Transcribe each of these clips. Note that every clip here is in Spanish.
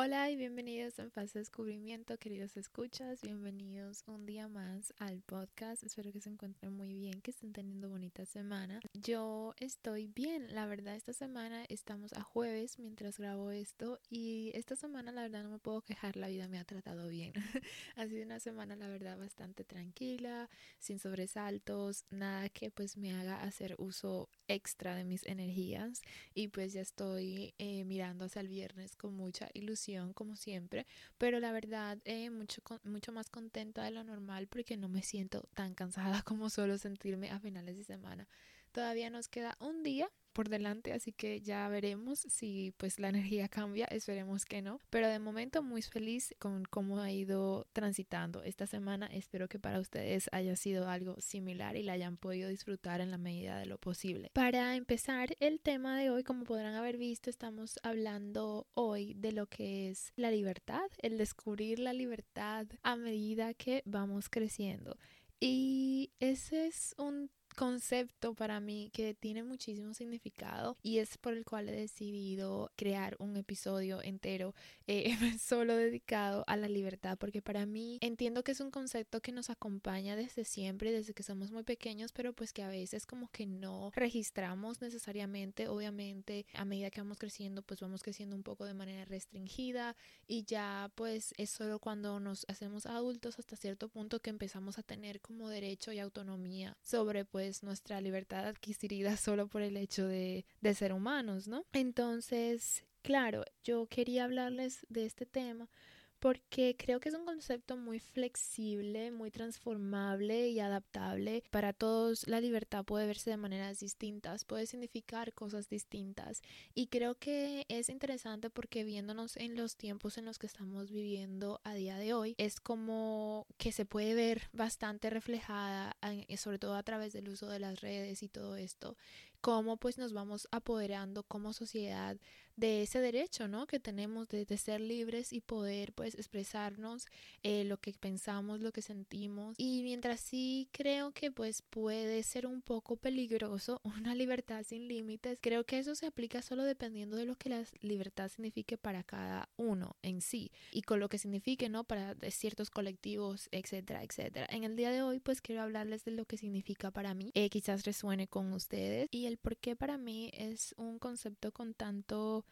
Hola y bienvenidos en Fase Descubrimiento, queridos escuchas. Bienvenidos un día más al podcast. Espero que se encuentren muy bien, que estén teniendo bonita semana. Yo estoy bien, la verdad, esta semana estamos a jueves mientras grabo esto y esta semana la verdad no me puedo quejar, la vida me ha tratado bien. ha sido una semana la verdad bastante tranquila, sin sobresaltos, nada que pues me haga hacer uso extra de mis energías y pues ya estoy eh, mirando hacia el viernes con mucha ilusión como siempre, pero la verdad eh, mucho, mucho más contenta de lo normal porque no me siento tan cansada como suelo sentirme a finales de semana. Todavía nos queda un día por delante, así que ya veremos si pues la energía cambia, esperemos que no, pero de momento muy feliz con cómo ha ido transitando esta semana, espero que para ustedes haya sido algo similar y la hayan podido disfrutar en la medida de lo posible. Para empezar el tema de hoy, como podrán haber visto, estamos hablando hoy de lo que es la libertad, el descubrir la libertad a medida que vamos creciendo. Y ese es un concepto para mí que tiene muchísimo significado y es por el cual he decidido crear un episodio entero eh, solo dedicado a la libertad porque para mí entiendo que es un concepto que nos acompaña desde siempre, desde que somos muy pequeños, pero pues que a veces como que no registramos necesariamente, obviamente a medida que vamos creciendo pues vamos creciendo un poco de manera restringida y ya pues es solo cuando nos hacemos adultos hasta cierto punto que empezamos a tener como derecho y autonomía sobre pues nuestra libertad adquirida solo por el hecho de, de ser humanos, ¿no? Entonces, claro, yo quería hablarles de este tema porque creo que es un concepto muy flexible, muy transformable y adaptable. Para todos la libertad puede verse de maneras distintas, puede significar cosas distintas y creo que es interesante porque viéndonos en los tiempos en los que estamos viviendo a día de hoy, es como que se puede ver bastante reflejada, sobre todo a través del uso de las redes y todo esto, cómo pues nos vamos apoderando como sociedad de ese derecho, ¿no? Que tenemos de, ser libres y poder pues expresarnos eh, lo que pensamos, lo que sentimos. Y mientras sí creo que pues puede ser un poco peligroso una libertad sin límites, creo que eso se aplica solo dependiendo de lo que la libertad signifique para cada uno en sí y con lo que signifique, ¿no? Para ciertos colectivos, etcétera, etcétera. En el día de hoy pues quiero hablarles de lo que significa para mí, eh, quizás resuene con ustedes y el por qué para mí es un concepto con tanto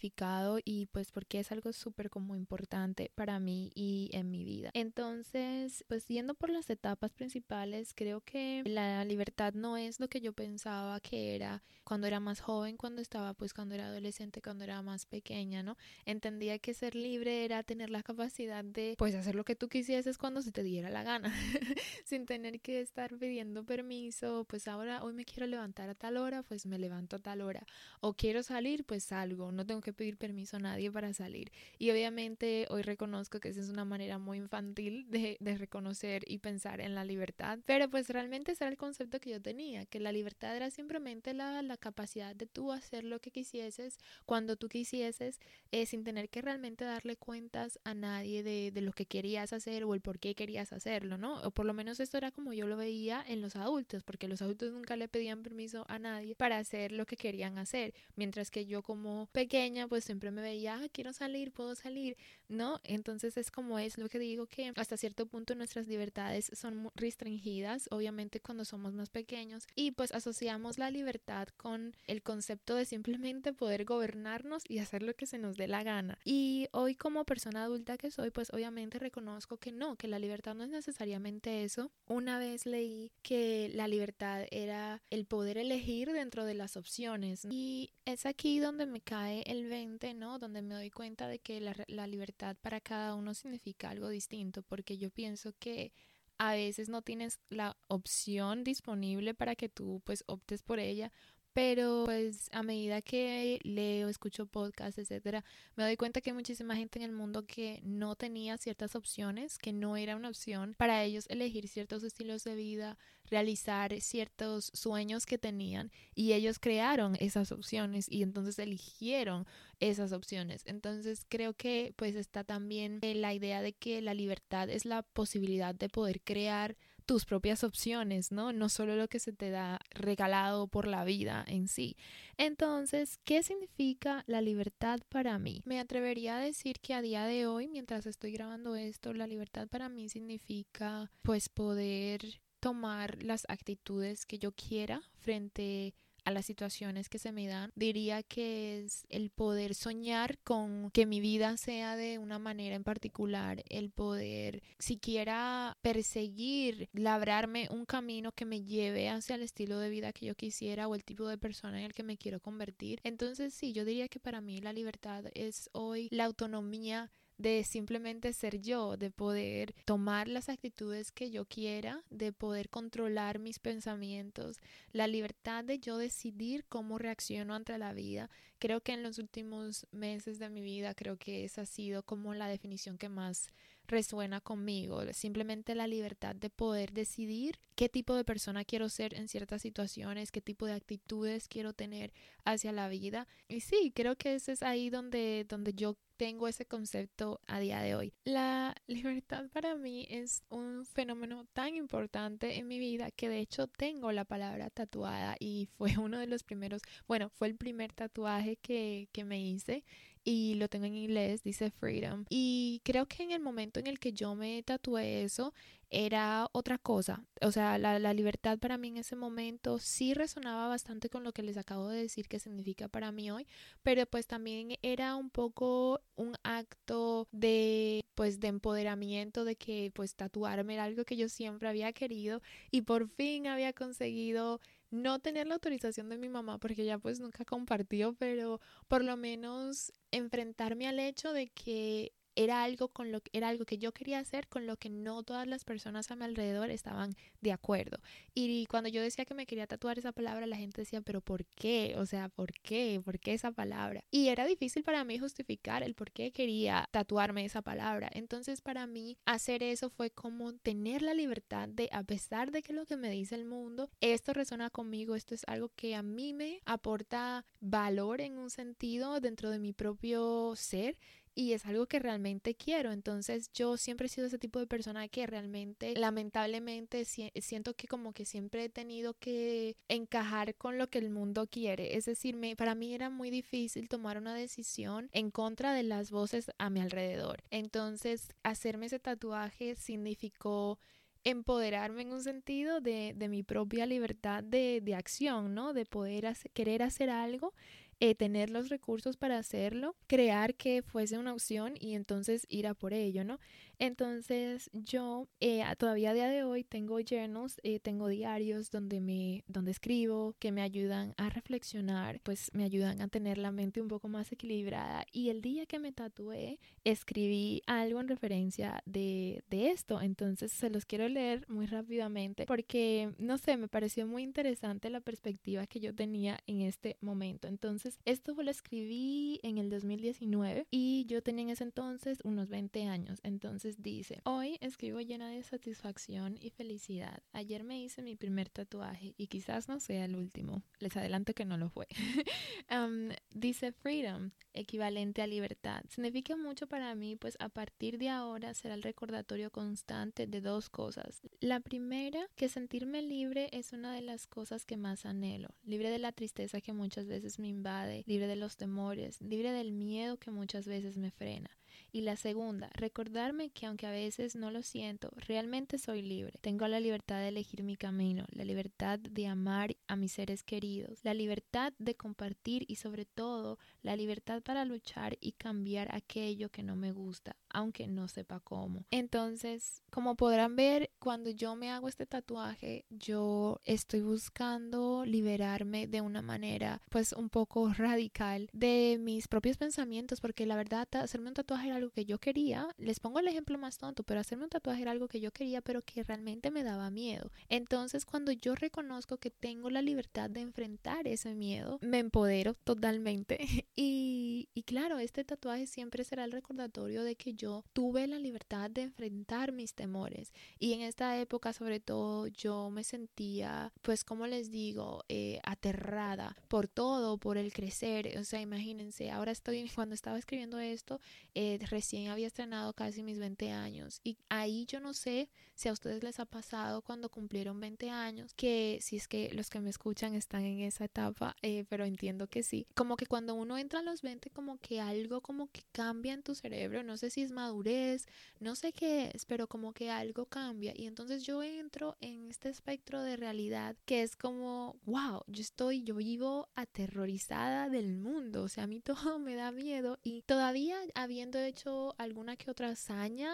y pues porque es algo súper como importante para mí y en mi vida. Entonces, pues yendo por las etapas principales, creo que la libertad no es lo que yo pensaba que era cuando era más joven, cuando estaba pues cuando era adolescente, cuando era más pequeña, ¿no? Entendía que ser libre era tener la capacidad de pues hacer lo que tú quisieses cuando se te diera la gana, sin tener que estar pidiendo permiso, pues ahora hoy me quiero levantar a tal hora, pues me levanto a tal hora, o quiero salir, pues salgo, no tengo que pedir permiso a nadie para salir. Y obviamente hoy reconozco que esa es una manera muy infantil de, de reconocer y pensar en la libertad, pero pues realmente ese era el concepto que yo tenía, que la libertad era simplemente la, la capacidad de tú hacer lo que quisieses cuando tú quisieses, eh, sin tener que realmente darle cuentas a nadie de, de lo que querías hacer o el por qué querías hacerlo, ¿no? O por lo menos esto era como yo lo veía en los adultos, porque los adultos nunca le pedían permiso a nadie para hacer lo que querían hacer, mientras que yo como pequeña pues siempre me veía, ah, quiero salir, puedo salir, ¿no? Entonces es como es lo que digo que hasta cierto punto nuestras libertades son restringidas, obviamente cuando somos más pequeños, y pues asociamos la libertad con el concepto de simplemente poder gobernarnos y hacer lo que se nos dé la gana. Y hoy como persona adulta que soy, pues obviamente reconozco que no, que la libertad no es necesariamente eso. Una vez leí que la libertad era el poder elegir dentro de las opciones y es aquí donde me cae el 20, ¿no? Donde me doy cuenta de que la, la libertad para cada uno significa algo distinto, porque yo pienso que a veces no tienes la opción disponible para que tú pues optes por ella pero pues a medida que leo, escucho podcasts, etcétera, me doy cuenta que hay muchísima gente en el mundo que no tenía ciertas opciones, que no era una opción para ellos elegir ciertos estilos de vida, realizar ciertos sueños que tenían y ellos crearon esas opciones y entonces eligieron esas opciones. Entonces creo que pues está también la idea de que la libertad es la posibilidad de poder crear tus propias opciones, ¿no? No solo lo que se te da regalado por la vida en sí. Entonces, ¿qué significa la libertad para mí? Me atrevería a decir que a día de hoy, mientras estoy grabando esto, la libertad para mí significa pues poder tomar las actitudes que yo quiera frente a a las situaciones que se me dan, diría que es el poder soñar con que mi vida sea de una manera en particular, el poder siquiera perseguir, labrarme un camino que me lleve hacia el estilo de vida que yo quisiera o el tipo de persona en el que me quiero convertir. Entonces sí, yo diría que para mí la libertad es hoy la autonomía de simplemente ser yo, de poder tomar las actitudes que yo quiera, de poder controlar mis pensamientos, la libertad de yo decidir cómo reacciono ante la vida. Creo que en los últimos meses de mi vida, creo que esa ha sido como la definición que más resuena conmigo, simplemente la libertad de poder decidir qué tipo de persona quiero ser en ciertas situaciones, qué tipo de actitudes quiero tener hacia la vida. Y sí, creo que ese es ahí donde, donde yo tengo ese concepto a día de hoy. La libertad para mí es un fenómeno tan importante en mi vida que de hecho tengo la palabra tatuada y fue uno de los primeros, bueno, fue el primer tatuaje que, que me hice y lo tengo en inglés, dice freedom. Y creo que en el momento en el que yo me tatué eso, era otra cosa. O sea, la, la, libertad para mí en ese momento sí resonaba bastante con lo que les acabo de decir que significa para mí hoy, pero pues también era un poco un acto de pues de empoderamiento de que pues tatuarme era algo que yo siempre había querido y por fin había conseguido no tener la autorización de mi mamá porque ella pues nunca compartió, pero por lo menos enfrentarme al hecho de que era algo con lo era algo que yo quería hacer con lo que no todas las personas a mi alrededor estaban de acuerdo. Y cuando yo decía que me quería tatuar esa palabra, la gente decía, "¿Pero por qué? O sea, ¿por qué? ¿Por qué esa palabra?" Y era difícil para mí justificar el por qué quería tatuarme esa palabra. Entonces, para mí hacer eso fue como tener la libertad de a pesar de que lo que me dice el mundo, esto resuena conmigo, esto es algo que a mí me aporta valor en un sentido dentro de mi propio ser y es algo que realmente quiero. Entonces yo siempre he sido ese tipo de persona que realmente, lamentablemente, siento que como que siempre he tenido que encajar con lo que el mundo quiere. Es decir, me, para mí era muy difícil tomar una decisión en contra de las voces a mi alrededor. Entonces hacerme ese tatuaje significó empoderarme en un sentido de, de mi propia libertad de, de, acción, ¿no? De poder querer hacer algo eh, tener los recursos para hacerlo, crear que fuese una opción y entonces ir a por ello, ¿no? Entonces yo eh, todavía a día de hoy tengo journals, eh, tengo diarios donde me donde escribo que me ayudan a reflexionar, pues me ayudan a tener la mente un poco más equilibrada y el día que me tatué escribí algo en referencia de, de esto, entonces se los quiero leer muy rápidamente porque no sé, me pareció muy interesante la perspectiva que yo tenía en este momento. Entonces, esto lo escribí en el 2019 y yo tenía en ese entonces unos 20 años. Entonces, Dice, hoy escribo llena de satisfacción y felicidad. Ayer me hice mi primer tatuaje y quizás no sea el último. Les adelanto que no lo fue. Um, dice freedom, equivalente a libertad. Significa mucho para mí, pues a partir de ahora será el recordatorio constante de dos cosas. La primera, que sentirme libre es una de las cosas que más anhelo. Libre de la tristeza que muchas veces me invade, libre de los temores, libre del miedo que muchas veces me frena. Y la segunda, recordarme que aunque a veces no lo siento, realmente soy libre. Tengo la libertad de elegir mi camino, la libertad de amar a mis seres queridos, la libertad de compartir y sobre todo la libertad para luchar y cambiar aquello que no me gusta, aunque no sepa cómo. Entonces, como podrán ver, cuando yo me hago este tatuaje, yo estoy buscando liberarme de una manera pues un poco radical de mis propios pensamientos, porque la verdad hacerme un tatuaje era algo que yo quería. Les pongo el ejemplo más tonto, pero hacerme un tatuaje era algo que yo quería, pero que realmente me daba miedo. Entonces, cuando yo reconozco que tengo la libertad de enfrentar ese miedo, me empodero totalmente. y, y claro, este tatuaje siempre será el recordatorio de que yo tuve la libertad de enfrentar mis temores. Y en esta época, sobre todo, yo me sentía, pues, como les digo, eh, aterrada por todo, por el crecer. O sea, imagínense, ahora estoy, cuando estaba escribiendo esto, eh, recién había estrenado casi mis 20 años. Y ahí yo no sé si a ustedes les ha pasado cuando cumplieron 20 años, que si es que los que me escuchan están en esa etapa, eh, pero entiendo que sí, como que cuando uno entra a los 20 como que algo como que cambia en tu cerebro, no sé si es madurez, no sé qué es, pero como que algo cambia. Y entonces yo entro en este espectro de realidad que es como, wow, yo estoy, yo vivo aterrorizada del mundo, o sea, a mí todo me da miedo. Y todavía habiendo hecho alguna que otra hazaña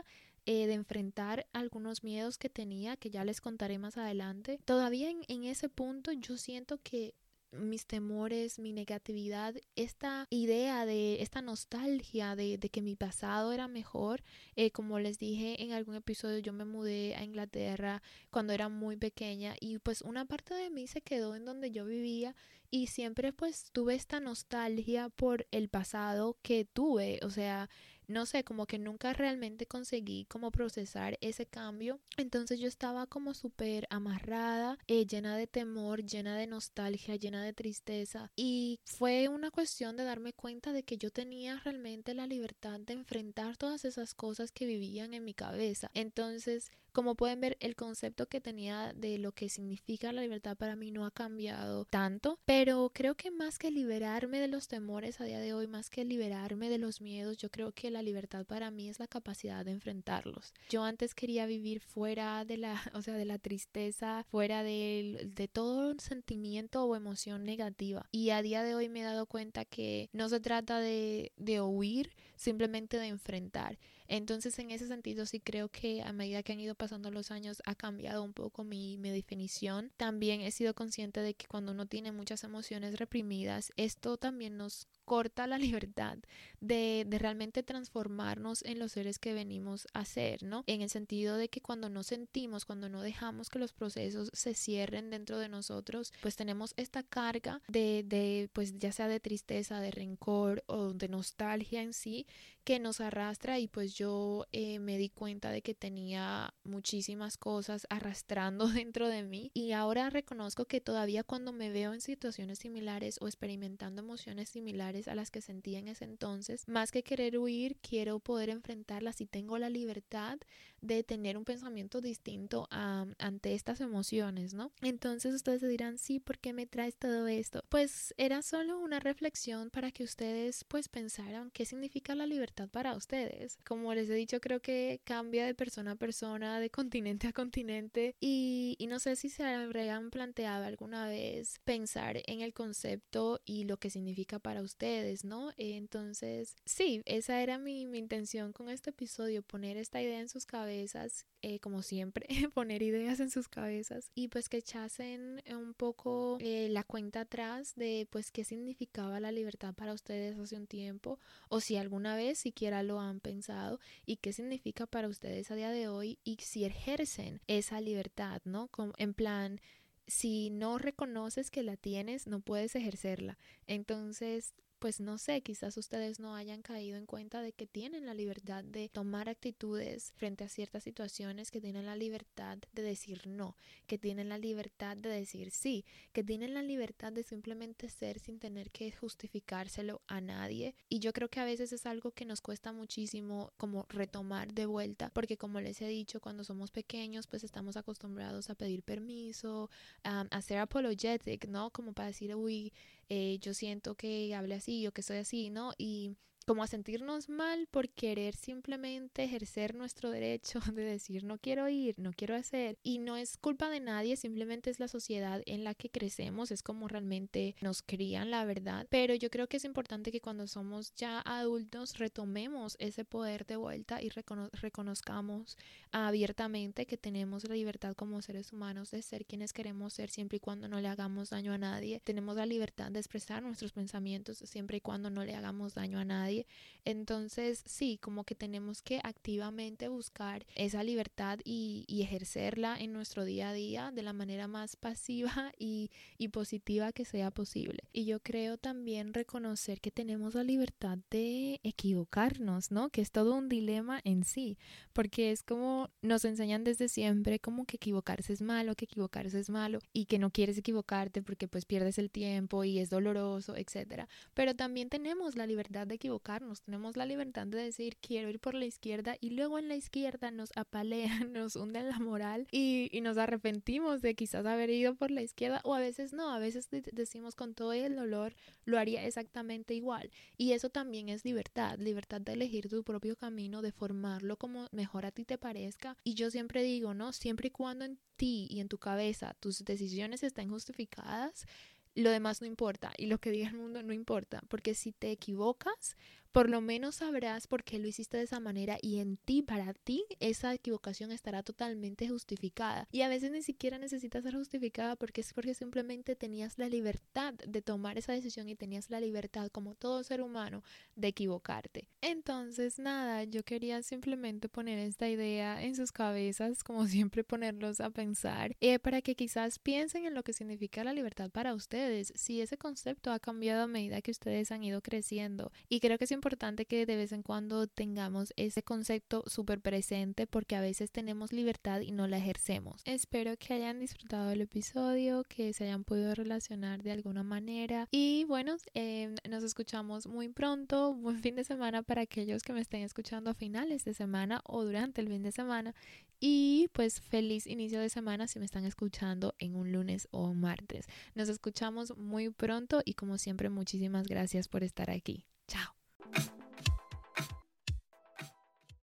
eh, de enfrentar algunos miedos que tenía, que ya les contaré más adelante. Todavía en, ese punto yo siento que mis temores, mi negatividad, esta idea de esta nostalgia de, que mi pasado era mejor. Eh, como les dije en algún episodio, yo me mudé a Inglaterra cuando era muy pequeña y pues una parte de mí se quedó en donde yo vivía y siempre pues tuve esta nostalgia por el pasado que tuve, o sea, no sé, como que nunca realmente conseguí como procesar ese cambio. Entonces yo estaba como súper amarrada, eh, llena de temor, llena de nostalgia, llena de tristeza. Y fue una cuestión de darme cuenta de que yo tenía realmente la libertad de enfrentar todas esas cosas que vivían en mi cabeza. Entonces como pueden ver, el concepto que tenía de lo que significa la libertad para mí no ha cambiado tanto, pero creo que más que liberarme de los temores a día de hoy, más que liberarme de los miedos, yo creo que la libertad para mí es la capacidad de enfrentarlos. Yo antes quería vivir fuera de la, o sea, de la tristeza, fuera de, de todo sentimiento o emoción negativa. Y a día de hoy me he dado cuenta que no se trata de, de huir, simplemente de enfrentar. Entonces, en ese sentido, sí creo que a medida que han ido pasando los años ha cambiado un poco mi, mi definición. También he sido consciente de que cuando uno tiene muchas emociones reprimidas, esto también nos corta la libertad de, de, realmente transformarnos en los seres que venimos a ser, ¿no? En el sentido de que cuando no sentimos, cuando no dejamos que los procesos se cierren dentro de nosotros, pues tenemos esta carga de, de pues ya sea de tristeza, de rencor o de nostalgia en sí, que nos arrastra y pues yo eh, me di cuenta de que tenía muchísimas cosas arrastrando dentro de mí y ahora reconozco que todavía cuando me veo en situaciones similares o experimentando emociones similares a las que sentía en ese entonces, más que querer huir, quiero poder enfrentarlas y tengo la libertad de tener un pensamiento distinto ante estas emociones, ¿no? Entonces ustedes se dirán, sí, ¿por qué me traes todo esto? Pues era solo una reflexión para que ustedes pues pensaran qué significa la libertad para ustedes. Como les he dicho, creo que cambia de persona a persona, de continente a continente y, y no sé si se habrían planteado alguna vez pensar en el concepto y lo que significa para ustedes, ¿no? Entonces, sí, esa era mi, mi intención con este episodio, poner esta idea en sus cabezas eh, como siempre, poner ideas en sus cabezas y pues que echasen un poco eh, la cuenta atrás de pues qué significaba la libertad para ustedes hace un tiempo o si alguna vez siquiera lo han pensado y qué significa para ustedes a día de hoy y si ejercen esa libertad, ¿no? Como en plan si no reconoces que la tienes, no puedes ejercerla. Entonces, pues no sé, quizás ustedes no hayan caído en cuenta de que tienen la libertad de tomar actitudes frente a ciertas situaciones, que tienen la libertad de decir no, que tienen la libertad de decir sí, que tienen la libertad de simplemente ser sin tener que justificárselo a nadie. Y yo creo que a veces es algo que nos cuesta muchísimo como retomar de vuelta, porque como les he dicho, cuando somos pequeños, pues estamos acostumbrados a pedir permiso, a ser apologetic, ¿no? Como para decir, uy, eh, yo siento que hable así o que soy así, ¿no? Y como a sentirnos mal por querer simplemente ejercer nuestro derecho de decir no quiero ir, no quiero hacer. Y no es culpa de nadie, simplemente es la sociedad en la que crecemos, es como realmente nos crían la verdad. Pero yo creo que es importante que cuando somos ya adultos retomemos ese poder de vuelta y reconozcamos abiertamente que tenemos la libertad como seres humanos de ser quienes queremos ser siempre y cuando no le hagamos daño a nadie. Tenemos la libertad de expresar nuestros pensamientos siempre y cuando no le hagamos daño a nadie entonces, sí, como que tenemos que activamente buscar esa libertad y, ejercerla en nuestro día a día de la manera más pasiva y, positiva que sea posible. Y yo creo también reconocer que tenemos la libertad de equivocarnos, ¿no? Que es todo un dilema en sí, porque es como nos enseñan desde siempre como que equivocarse es malo, que equivocarse es malo y que no quieres equivocarte porque pues pierdes el tiempo y es doloroso, etcétera. Pero también tenemos la libertad de equivocarnos tenemos la libertad de decir quiero ir por la izquierda y luego en la izquierda nos apalean, nos hunden la moral y, y nos arrepentimos de quizás haber ido por la izquierda o a veces no, a veces decimos con todo el dolor lo haría exactamente igual y eso también es libertad, libertad de elegir tu propio camino, de formarlo como mejor a ti te parezca y yo siempre digo, ¿no? Siempre y cuando en ti y en tu cabeza tus decisiones estén justificadas, lo demás no importa y lo que diga el mundo no importa, porque si te equivocas, por lo menos sabrás por qué lo hiciste de esa manera y en ti, para ti, esa equivocación estará totalmente justificada. Y a veces ni siquiera necesitas ser justificada porque es porque simplemente tenías la libertad de tomar esa decisión y tenías la libertad, como todo ser humano, de equivocarte. Entonces, nada, yo quería simplemente poner esta idea en sus cabezas, como siempre ponerlos a pensar, eh, para que quizás piensen en lo que significa la libertad para ustedes, si ese concepto ha cambiado a medida que ustedes han ido creciendo. Y creo que es importante que de vez en cuando tengamos ese concepto súper presente porque a veces tenemos libertad y no la ejercemos. Espero que hayan disfrutado el episodio, que se hayan podido relacionar de alguna manera y bueno, em, nos escuchamos muy pronto. Buen fin de semana para aquellos que me estén escuchando a finales de semana o durante el fin de semana y pues feliz inicio de semana si me están escuchando en un lunes o martes. Nos escuchamos muy pronto y como siempre muchísimas gracias por estar aquí. you